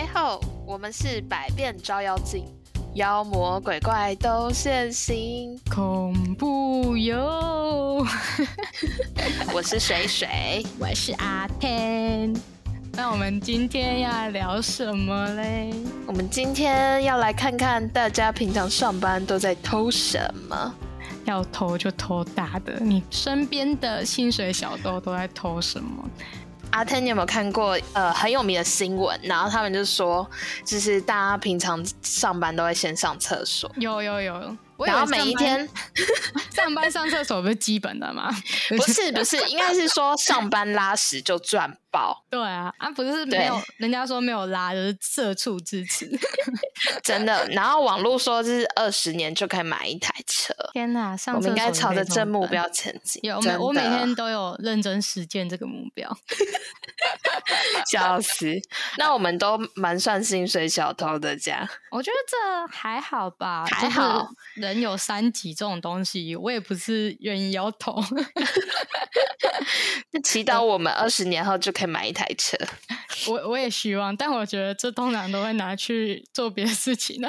哎吼，我们是百变招妖精，妖魔鬼怪都现形。恐怖哟！我是水水，我是阿天。那我们今天要聊什么嘞？我们今天要来看看大家平常上班都在偷什么。要偷就偷大的，你身边的薪水小偷都在偷什么？阿天，你有没有看过呃很有名的新闻？然后他们就说，就是大家平常上班都会先上厕所。有有有。然后每一天 上班上厕所不是基本的吗？不是不是，应该是说上班拉屎就赚爆。对啊，啊不是没有，人家说没有拉就是社畜支持，真的。然后网络说就是二十年就可以买一台车。天哪，上我们应该朝着这目标前进。有，我我每天都有认真实践这个目标。笑死！那我们都蛮算薪水小偷的，这样。我觉得这还好吧，还好。人有三级这种东西，我也不是愿意要投。祈祷我们二十年后就可以买一台车。我我也希望，但我觉得这通常都会拿去做别的事情的。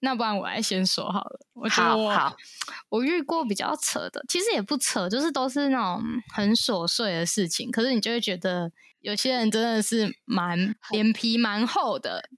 那不然我来先说好了。我觉得我我遇过比较扯的，其实也不扯，就是都是那种很琐碎的事情。可是你就会觉得有些人真的是蛮脸皮蛮厚的。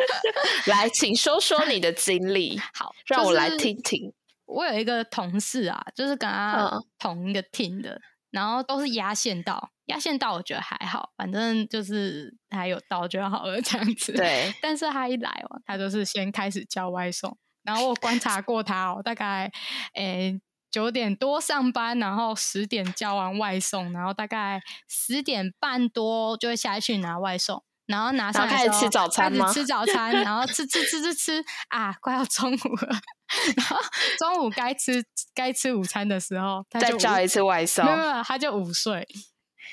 来，请说说你的经历。好，让我来听听。我有一个同事啊，就是跟他同一个 team 的，然后都是压线到，压线到我觉得还好，反正就是还有到就好了这样子。对，但是他一来哦，他就是先开始叫外送，然后我观察过他哦，大概诶九点多上班，然后十点叫完外送，然后大概十点半多就会下去拿外送。然后拿上开始吃早餐吗？吃早餐，然后吃吃吃吃吃啊！快要中午了，然后中午该吃该吃午餐的时候，再叫一次外送。没有没有，他就午睡，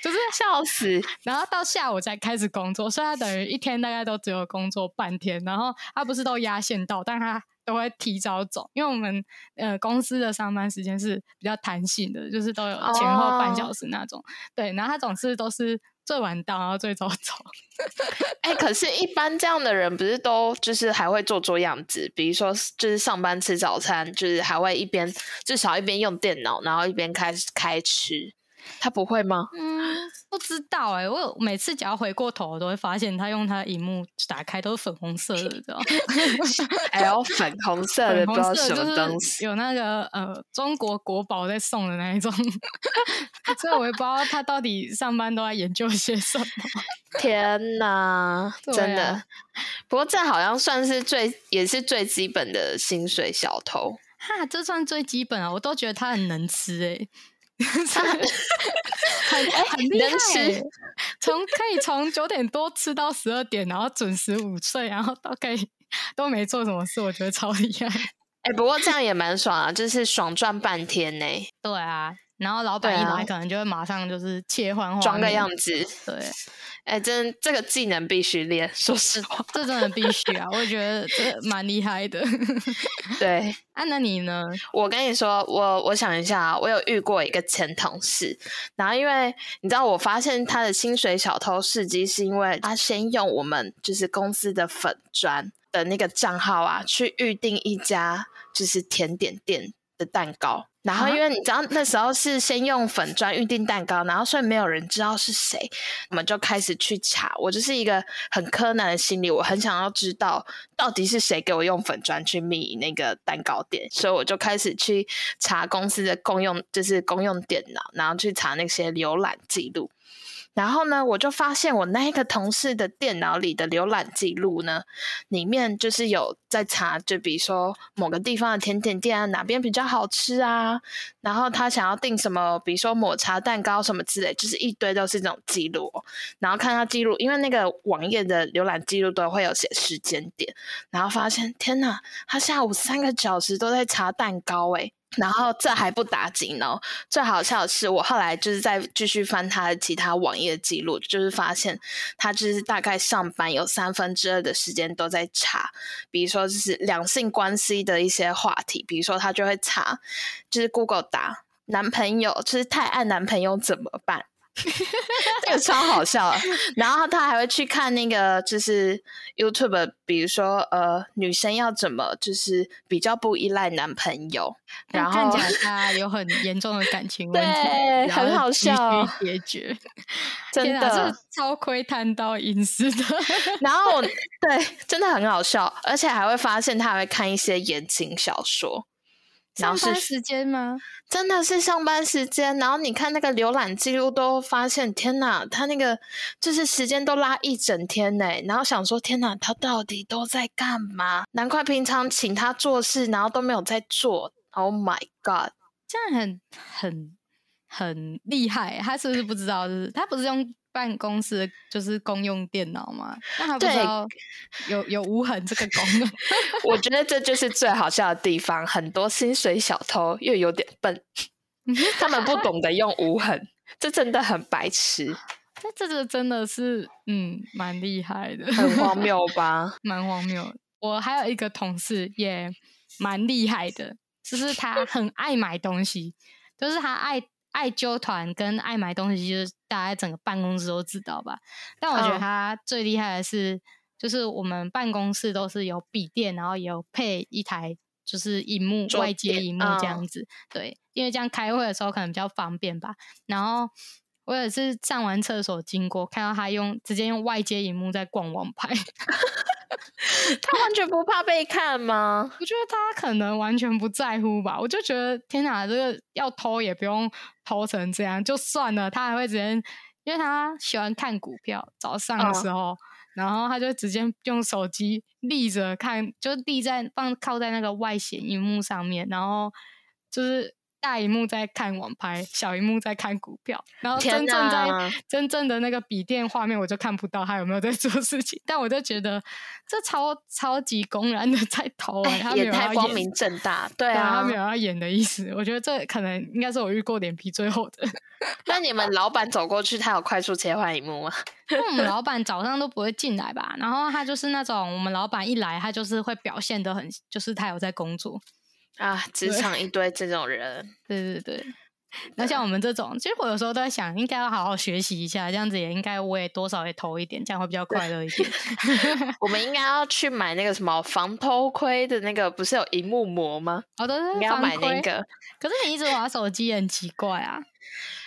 就是笑死。然后到下午才开始工作，所以他等于一天大概都只有工作半天。然后他不是都压线到，但他都会提早走，因为我们呃公司的上班时间是比较弹性的，就是都有前后半小时那种。对，然后他总是都是。最晚到，然后最早走。哎，可是，一般这样的人不是都就是还会做做样子，比如说就是上班吃早餐，就是还会一边至少一边用电脑，然后一边开始开吃。他不会吗？嗯，不知道哎。我每次只要回过头，我都会发现他用他的荧幕打开都是粉红色的，知道吗？还有粉红色的，不知道什么东西。有那个呃，中国国宝在送的那一种，所以我也不知道他到底上班都在研究些什么。天哪，真的。不过这好像算是最也是最基本的薪水小偷。哈，这算最基本啊！我都觉得他很能吃哎。很很厉害，从可以从九点多吃到十二点，然后准时午睡，然后都可以都没做什么事，我觉得超厉害。哎，不过这样也蛮爽啊，就是爽赚半天呢。对啊。然后老板一来，可能就会马上就是切换装个样子。对，哎，真这个技能必须练，说实话，这真的必须啊！我觉得这 蛮厉害的。对，啊，那你呢？我跟你说，我我想一下，我有遇过一个前同事，然后因为你知道，我发现他的薪水小偷事迹，是因为他先用我们就是公司的粉砖的那个账号啊，去预定一家就是甜点店的蛋糕。然后，因为你知道那时候是先用粉砖预定蛋糕，然后所以没有人知道是谁，我们就开始去查。我就是一个很柯南的心理，我很想要知道到底是谁给我用粉砖去密那个蛋糕店，所以我就开始去查公司的公用，就是公用电脑，然后去查那些浏览记录。然后呢，我就发现我那一个同事的电脑里的浏览记录呢，里面就是有在查，就比如说某个地方的甜点店啊，哪边比较好吃啊，然后他想要订什么，比如说抹茶蛋糕什么之类，就是一堆都是这种记录。然后看他记录，因为那个网页的浏览记录都会有写时间点，然后发现天呐，他下午三个小时都在查蛋糕，诶然后这还不打紧哦，最好笑的是，我后来就是再继续翻他的其他网页记录，就是发现他就是大概上班有三分之二的时间都在查，比如说就是两性关系的一些话题，比如说他就会查，就是 Google 打男朋友，就是太爱男朋友怎么办？这个超好笑。然后他还会去看那个，就是 YouTube，比如说呃，女生要怎么就是比较不依赖男朋友，然后看起来他有很严重的感情问题，对，很好笑，解决，真的超窥探到隐私的。然后对，真的很好笑，而且还会发现他还会看一些言情小说。上班时间吗？真的是上班时间。然后你看那个浏览记录，都发现天哪，他那个就是时间都拉一整天呢。然后想说，天哪，他到底都在干嘛？难怪平常请他做事，然后都没有在做。Oh my god，这样很很很厉害。他是不是不知道？就是他不是用。办公室就是公用电脑吗，那他不知道有有无痕这个功能。我觉得这就是最好笑的地方，很多薪水小偷又有点笨，他们不懂得用无痕，这真的很白痴。那这个真的是嗯，蛮厉害的，很荒谬吧？蛮荒谬。我还有一个同事也蛮厉害的，就是他很爱买东西，就是他爱。爱揪团跟爱买东西，就是大家整个办公室都知道吧。但我觉得他最厉害的是，就是我们办公室都是有笔电，然后有配一台就是荧幕外接荧幕这样子。对，因为这样开会的时候可能比较方便吧。然后我也是上完厕所经过，看到他用直接用外接荧幕在逛网拍。他完全不怕被看吗？我觉得他可能完全不在乎吧。我就觉得天哪，这个要偷也不用偷成这样，就算了。他还会直接，因为他喜欢看股票，早上的时候，然后他就直接用手机立着看，就立在放靠在那个外显荧幕上面，然后就是。大荧幕在看网拍，小荧幕在看股票，然后真正在真正的那个笔电画面，我就看不到他有没有在做事情。但我就觉得这超超级公然的在偷，他没有太光明正大，对啊，他没有要演的意思。我觉得这可能应该是我遇过脸皮最厚的。那你们老板走过去，他有快速切换荧幕吗？因为我们老板早上都不会进来吧，然后他就是那种我们老板一来，他就是会表现的很，就是他有在工作。啊，职场一堆这种人，对对对。那像我们这种，其实我有时候都在想，应该要好好学习一下，这样子也应该我也多少也偷一点，这样会比较快乐一点。我们应该要去买那个什么防偷窥的那个，不是有荧幕膜吗？哦，对对，应该要买那个。可是你一直玩手机，很奇怪啊。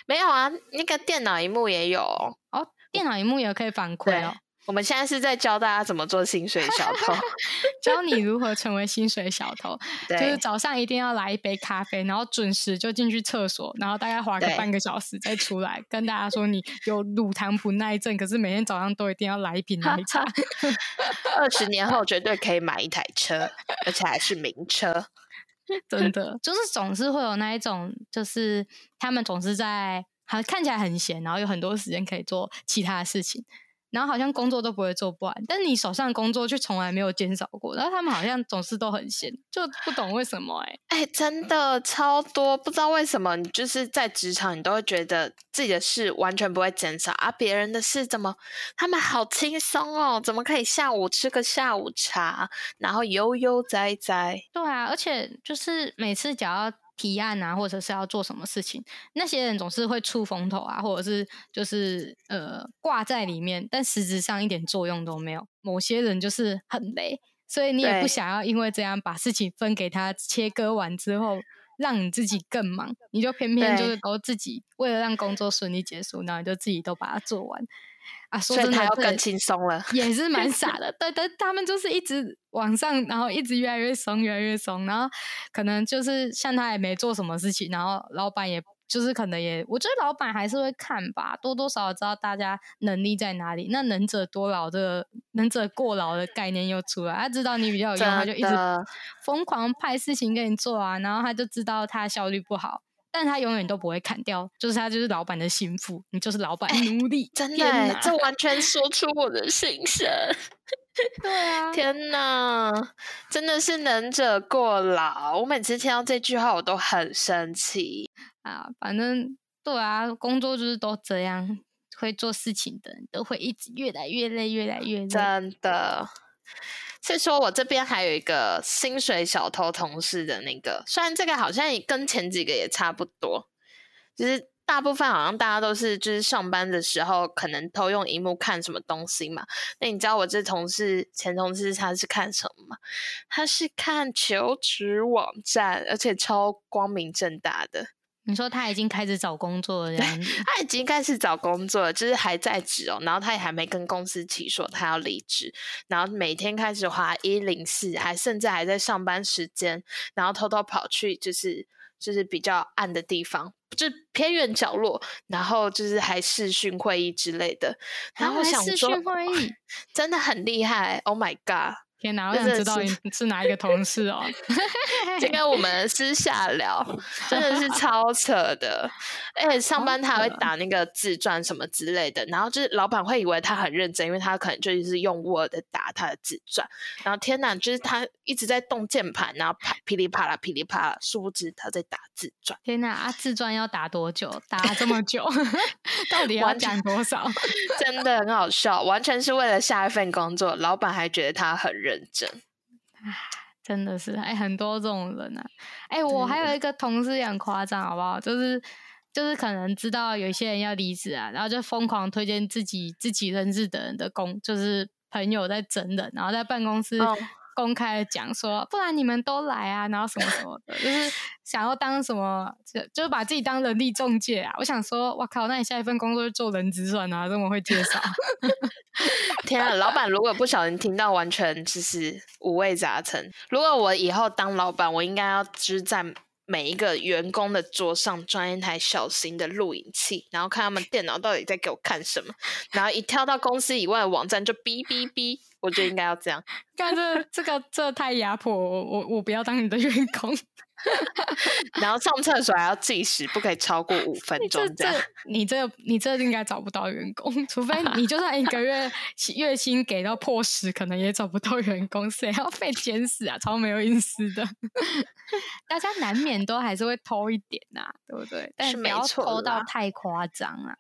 没有啊，那个电脑荧幕也有哦，电脑荧幕也可以反馈哦。我们现在是在教大家怎么做薪水小偷，教你如何成为薪水小偷。就是早上一定要来一杯咖啡，然后准时就进去厕所，然后大概花个半个小时再出来，跟大家说你有乳糖不耐症，可是每天早上都一定要来一瓶奶茶。二十年后绝对可以买一台车，而且还是名车。真的，就是总是会有那一种，就是他们总是在，好看起来很闲，然后有很多时间可以做其他的事情。然后好像工作都不会做不完，但是你手上工作却从来没有减少过。然后他们好像总是都很闲，就不懂为什么哎哎，真的超多，不知道为什么你就是在职场，你都会觉得自己的事完全不会减少啊，别人的事怎么他们好轻松哦？怎么可以下午吃个下午茶，然后悠悠哉哉？对啊，而且就是每次只要。提案啊，或者是要做什么事情，那些人总是会出风头啊，或者是就是呃挂在里面，但实质上一点作用都没有。某些人就是很累，所以你也不想要因为这样把事情分给他切割完之后，让你自己更忙，你就偏偏就是都自己为了让工作顺利结束，然后就自己都把它做完。啊，所以他要更轻松了，也是蛮 傻的。对但，他们就是一直往上，然后一直越来越松，越来越松。然后可能就是像他也没做什么事情，然后老板也就是可能也，我觉得老板还是会看吧，多多少少知道大家能力在哪里。那能者多劳这个能者过劳的概念又出来，他知道你比较有用，他就一直疯狂派事情给你做啊。然后他就知道他效率不好。但他永远都不会砍掉，就是他就是老板的心腹，你就是老板奴隶，真的，这完全说出我的心声。对啊，天哪，真的是能者过劳。我每次听到这句话，我都很生气啊。反正对啊，工作就是都这样，会做事情的人都会一直越来越累，越来越累，真的。所以说我这边还有一个薪水小偷同事的那个，虽然这个好像也跟前几个也差不多，就是大部分好像大家都是就是上班的时候可能偷用荧幕看什么东西嘛。那你知道我这同事前同事他是看什么吗？他是看求职网站，而且超光明正大的。你说他已经开始找工作了，他已经开始找工作了，就是还在职哦。然后他也还没跟公司提说他要离职，然后每天开始划一零四，还甚至还在上班时间，然后偷偷跑去就是就是比较暗的地方，就偏远角落，然后就是还视讯会议之类的。然后我想说，真的很厉害，Oh my god！天哪！我想知道你 是哪一个同事哦。就跟我们私下聊，真的是 超扯的。而且上班他还会打那个自传什么之类的，然后就是老板会以为他很认真，因为他可能就是用 Word 打他的自传。然后天哪，就是他一直在动键盘，然后啪噼里啪啦噼里啪啦，殊不知他在打自传。天哪，啊，自传要打多久？打这么久，到底要讲多少？真的很好笑，完全是为了下一份工作。老板还觉得他很认真。真的是哎，很多这种人啊！哎，我还有一个同事也很夸张，好不好？就是就是可能知道有些人要离职啊，然后就疯狂推荐自己自己认识的人的工，就是朋友在整人，然后在办公室。公开的讲说，不然你们都来啊，然后什么什么的，就是想要当什么，就就是把自己当人力中介啊。我想说，哇靠，那你下一份工作就做人资算啊，这么会介绍。天啊，老板如果不小心听到，完全就是五味杂陈。如果我以后当老板，我应该要就是在每一个员工的桌上装一台小型的录影器，然后看他们电脑到底在给我看什么，然后一跳到公司以外的网站就哔哔哔。我觉得应该要这样，但这这个这太压迫我，我我不要当你的员工。然后上厕所还要计时，不可以超过五分钟。这样，你这你这应该找不到员工，除非你就算一个月月薪给到破十，可能也找不到员工，谁要被监视啊？超没有意思的。大家难免都还是会偷一点呐，对不对？但是不要偷到太夸张啊。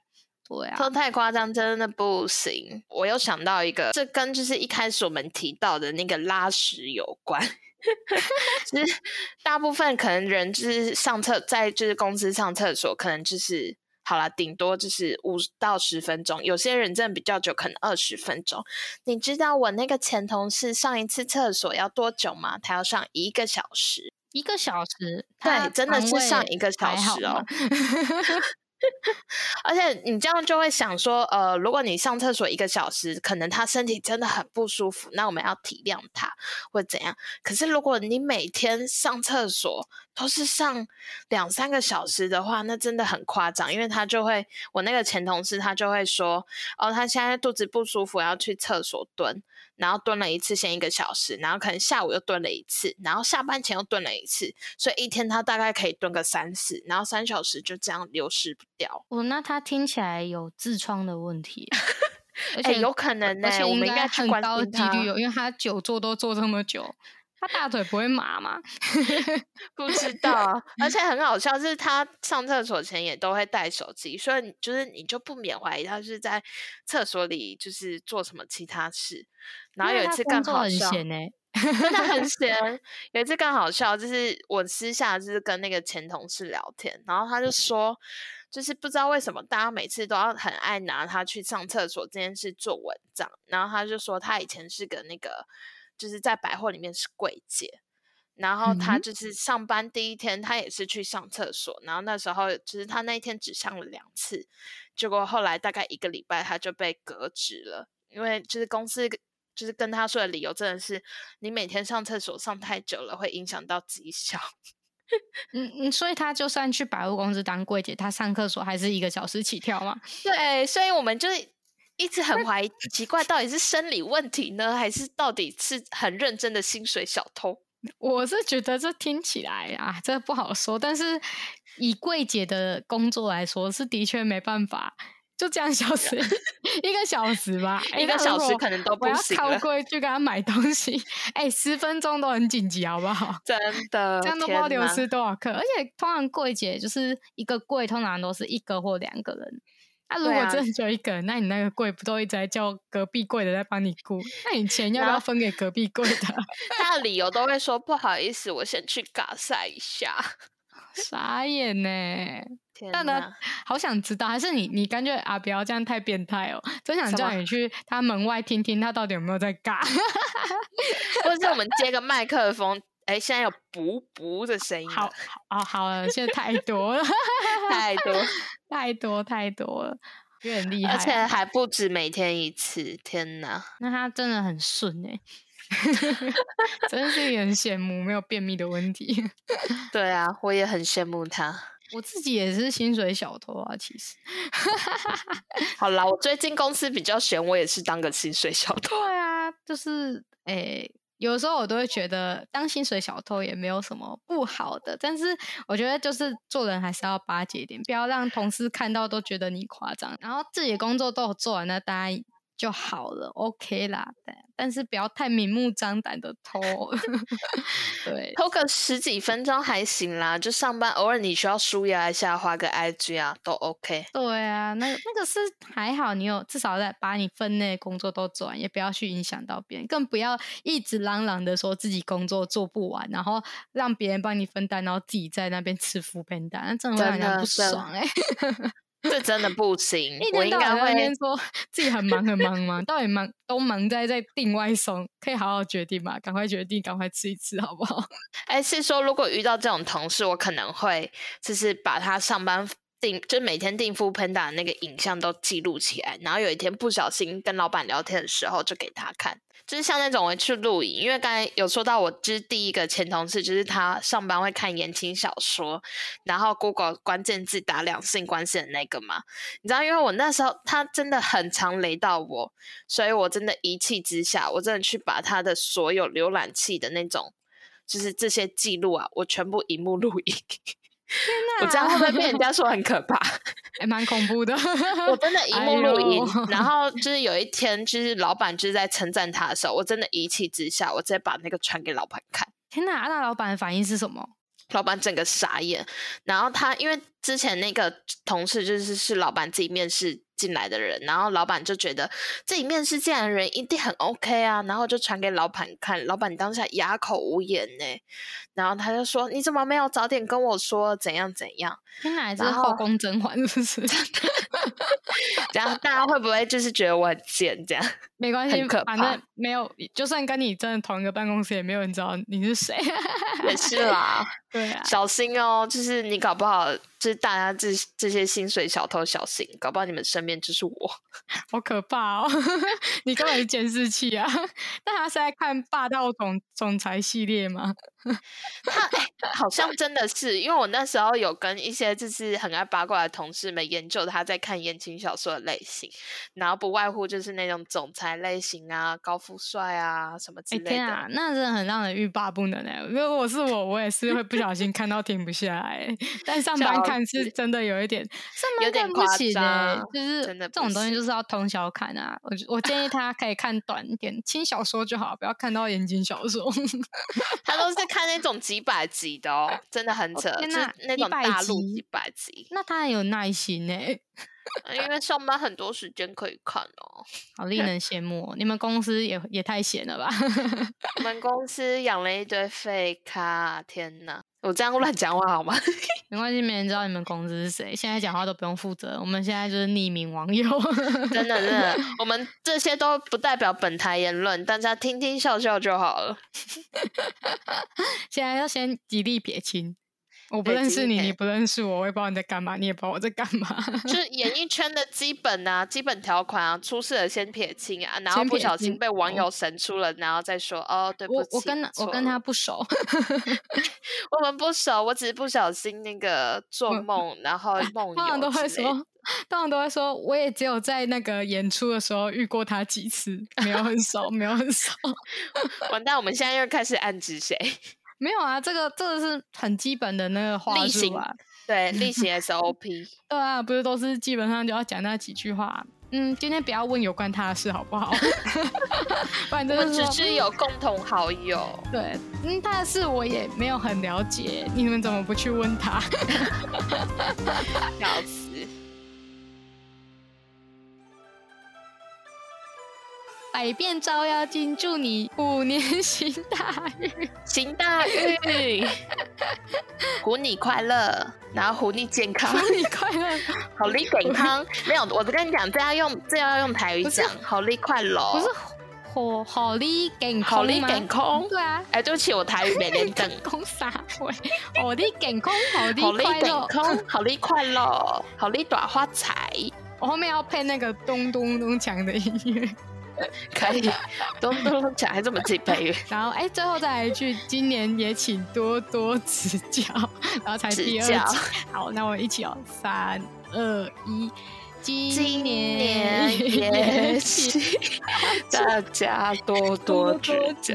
对啊，偷太夸张真的不行。我又想到一个，这跟就是一开始我们提到的那个拉屎有关。其实大部分可能人就是上厕，在就是公司上厕所，可能就是好了，顶多就是五到十分钟。有些人真的比较久，可能二十分钟。你知道我那个前同事上一次厕所要多久吗？他要上一个小时，一个小时，对，真的是上一个小时哦。而且你这样就会想说，呃，如果你上厕所一个小时，可能他身体真的很不舒服，那我们要体谅他或怎样。可是如果你每天上厕所都是上两三个小时的话，那真的很夸张，因为他就会，我那个前同事他就会说，哦，他现在肚子不舒服，要去厕所蹲。然后蹲了一次，先一个小时，然后可能下午又蹲了一次，然后下班前又蹲了一次，所以一天他大概可以蹲个三次，然后三小时就这样流失不掉。哦，那他听起来有痔疮的问题，而且有可能呢，我们应该很高几率有，因为他久坐都坐这么久。他大腿不会麻吗？不知道，而且很好笑，是他上厕所前也都会带手机，所以就是你就不免怀疑他是在厕所里就是做什么其他事。然后有一次更好笑，真的很 闲。有一次更好笑，就是我私下就是跟那个前同事聊天，然后他就说，就是不知道为什么大家每次都要很爱拿他去上厕所这件事做文章。然后他就说他以前是个那个。就是在百货里面是柜姐，然后他就是上班第一天，他也是去上厕所，然后那时候就是他那一天只上了两次，结果后来大概一个礼拜他就被革职了，因为就是公司就是跟他说的理由真的是你每天上厕所上太久了，会影响到绩效。嗯嗯，所以他就算去百货公司当柜姐，他上厕所还是一个小时起跳嘛？对，所以我们就。一直很怀疑，奇怪，到底是生理问题呢，还是到底是很认真的薪水小偷？我是觉得这听起来啊，这不好说。但是以柜姐的工作来说，是的确没办法就这样小时 一个小时吧，一个小时可能都不行了。靠柜去给他买东西，哎，十分钟都很紧急，好不好？真的，这样都不知道流失多少克。而且通常柜姐就是一个柜，通常都是一个或两个人。那如果真的只有一个人，那你那个柜不都一直在叫隔壁柜的在帮你顾？那你钱要不要分给隔壁柜的？他的理由都会说不好意思，我先去尬赛一下。傻眼呢！但呢，好想知道，还是你你感觉啊，不要这样太变态哦，真想叫你去他门外听听他到底有没有在尬，或者我们接个麦克风，哎，现在有补补的声音，好，好，好了，现在太多了，太多，太多，太多了，有点厉害，而且还不止每天一次，天哪，那他真的很顺哎。真的是很羡慕，没有便秘的问题。对啊，我也很羡慕他。我自己也是薪水小偷啊，其实。好啦，我最近公司比较闲，我也是当个薪水小偷。对啊，就是诶，有时候我都会觉得当薪水小偷也没有什么不好的，但是我觉得就是做人还是要巴结一点，不要让同事看到都觉得你夸张，然后自己的工作都有做完，那大家。就好了，OK 啦，但但是不要太明目张胆的偷，对，偷个十几分钟还行啦，就上班偶尔你需要舒压一下，花个 IG 啊都 OK。对啊，那那个是还好，你有至少在把你分内工作都做完，也不要去影响到别人，更不要一直嚷嚷的说自己工作做不完，然后让别人帮你分担，然后自己在那边吃副便当，那真的让人不爽哎。这真的不行，我应该会说自己很忙很忙吗？到底忙都忙在在订外送，可以好好决定吧？赶快决定，赶快吃一吃，好不好？哎，是说如果遇到这种同事，我可能会就是把他上班订，就每天订付喷打的那个影像都记录起来，然后有一天不小心跟老板聊天的时候，就给他看。就是像那种我去录影，因为刚才有说到我就是第一个前同事，就是他上班会看言情小说，然后 Google 关键字打两性关系的那个嘛。你知道，因为我那时候他真的很常雷到我，所以我真的一气之下，我真的去把他的所有浏览器的那种，就是这些记录啊，我全部荧幕录影。我这样会不会被人家说很可怕？还蛮恐怖的。我真的一幕录音，然后就是有一天，就是老板就是在称赞他的时候，我真的一气之下，我直接把那个传给老板看。天哪！那老板的反应是什么？老板整个傻眼。然后他因为之前那个同事就是是老板自己面试。进来的人，然后老板就觉得自己面试进来的人一定很 OK 啊，然后就传给老板看，老板当下哑口无言呢。然后他就说：“你怎么没有早点跟我说怎样怎样？”天哪，这是后宫甄嬛是不是？这样 大家会不会就是觉得我很贱？这样没关系，反正没有，就算跟你真的同一个办公室，也没有人知道你是谁。也是啦，对啊，小心哦，就是你搞不好。是大家这这些薪水小偷小心，搞不好你们身边就是我，好可怕哦！你根本是监视器啊！那他是在看霸道总总裁系列吗？他好像真的是，因为我那时候有跟一些就是很爱八卦的同事们研究他在看言情小说的类型，然后不外乎就是那种总裁类型啊、高富帅啊什么之类的。天啊，那真的很让人欲罢不能哎！如果我是我，我也是会不小心看到停不下来。但上班看是真的有一点，上班看不起的，就是真的这种东西就是要通宵看啊。我我建议 他可以看短一点轻小说就好，不要看到言情小说。他都是。看那种几百集的哦，真的很扯，是那种大陆几百集。那他很有耐心呢，因为上班很多时间可以看哦，好令人羡慕。你们公司也也太闲了吧？我们公司养了一堆废咖，天哪！我这样乱讲话好吗？没关系，没人知道你们公司是谁。现在讲话都不用负责，我们现在就是匿名网友。真的，真的，我们 这些都不代表本台言论，大家听听笑笑就好了。现在要先极力撇清。我不认识你，你不认识我，我也不知道你在干嘛，你也不知道我在干嘛。就是演艺圈的基本啊，基本条款啊，出事了先撇清啊，然后不小心被网友神出了，然后再说哦，对不起，我跟我跟他不熟，我们不熟，我只是不小心那个做梦，然后 梦游。都会说，当然都会说，我也只有在那个演出的时候遇过他几次，没有很熟，没有很熟。完蛋，我们现在又开始暗指谁？没有啊，这个这个是很基本的那个话术啊，对，例行 SOP。对啊，不是都是基本上就要讲那几句话。嗯，今天不要问有关他的事，好不好？反正只是有共同好友。对，嗯，他的事我也没有很了解，你们怎么不去问他？笑死。百变招妖精，祝你虎年行大运，行大运，虎你快乐，然后虎你健康，虎你快乐，好利健康。没有，我跟你讲，这要用这要用台语讲，好利快乐，不是好好利健康好利健康，对啊，哎，对不起，我台语没练正，讲啥话？好利健康，好利快乐，好利快乐，好利大发财。我后面要配那个咚咚咚锵的音乐，可以咚咚咚锵还这么自己配乐，然后哎，最后再来一句，今年也请多多指教，然后才第二句。好，那我们一起哦，三二一，今年也请 大家多多指教。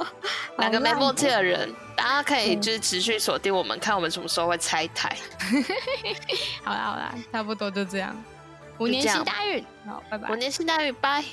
两个没默契的人，大家可以就是持续锁定我们，看我们什么时候会拆台。好啦好啦，差不多就这样。五年新大运，好，拜拜。五年新大运，拜。